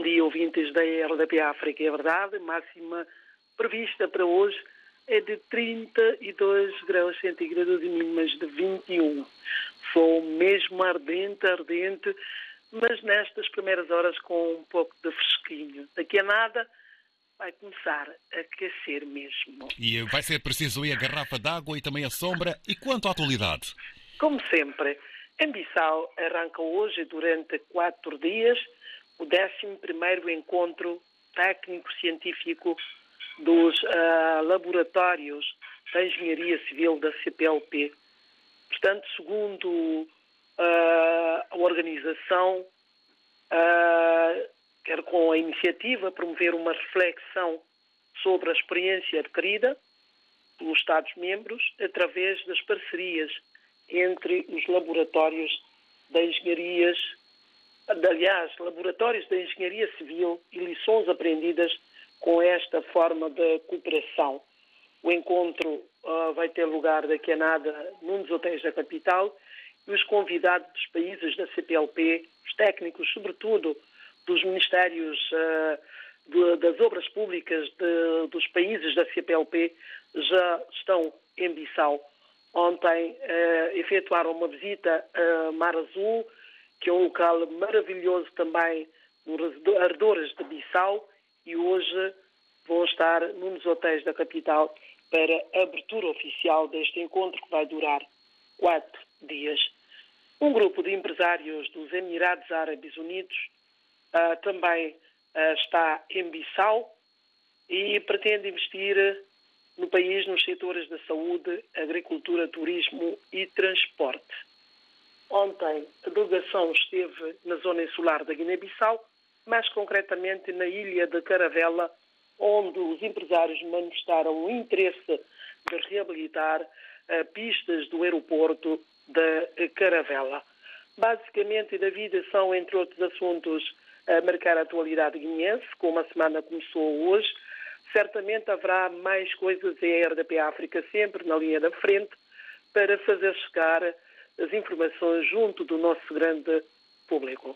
Bom dia, ouvintes da RDP África. É verdade, máxima prevista para hoje é de 32 graus centígrados e mínimas de 21. Sol mesmo ardente, ardente, mas nestas primeiras horas com um pouco de fresquinho. Daqui a nada vai começar a aquecer mesmo. E vai ser preciso ir a garrafa d'água e também a sombra. E quanto à atualidade? Como sempre, em Bissau arranca hoje, durante quatro dias, o 11 encontro técnico-científico dos uh, laboratórios da Engenharia Civil da CPLP. Portanto, segundo uh, a organização, uh, quer com a iniciativa promover uma reflexão sobre a experiência adquirida pelos Estados-membros através das parcerias entre os laboratórios da engenharias, aliás, laboratórios da engenharia civil e lições aprendidas com esta forma de cooperação. O encontro uh, vai ter lugar daqui a nada num dos hotéis da capital e os convidados dos países da CPLP, os técnicos, sobretudo dos ministérios uh, de, das obras públicas de, dos países da CPLP, já estão em Bissau. Ontem uh, efetuaram uma visita a Mar Azul, que é um local maravilhoso também nos arredores de Bissau, e hoje vão estar num dos hotéis da capital para a abertura oficial deste encontro que vai durar quatro dias. Um grupo de empresários dos Emirados Árabes Unidos uh, também uh, está em Bissau e pretende investir no país nos setores da saúde, agricultura, turismo e transporte. Ontem a delegação esteve na zona insular da Guiné-Bissau mais concretamente na ilha de Caravela, onde os empresários manifestaram o interesse de reabilitar uh, pistas do aeroporto de Caravela. Basicamente, David, são, entre outros assuntos, a marcar a atualidade guineense, como a semana começou hoje. Certamente haverá mais coisas em RDP África, sempre na linha da frente, para fazer chegar as informações junto do nosso grande público.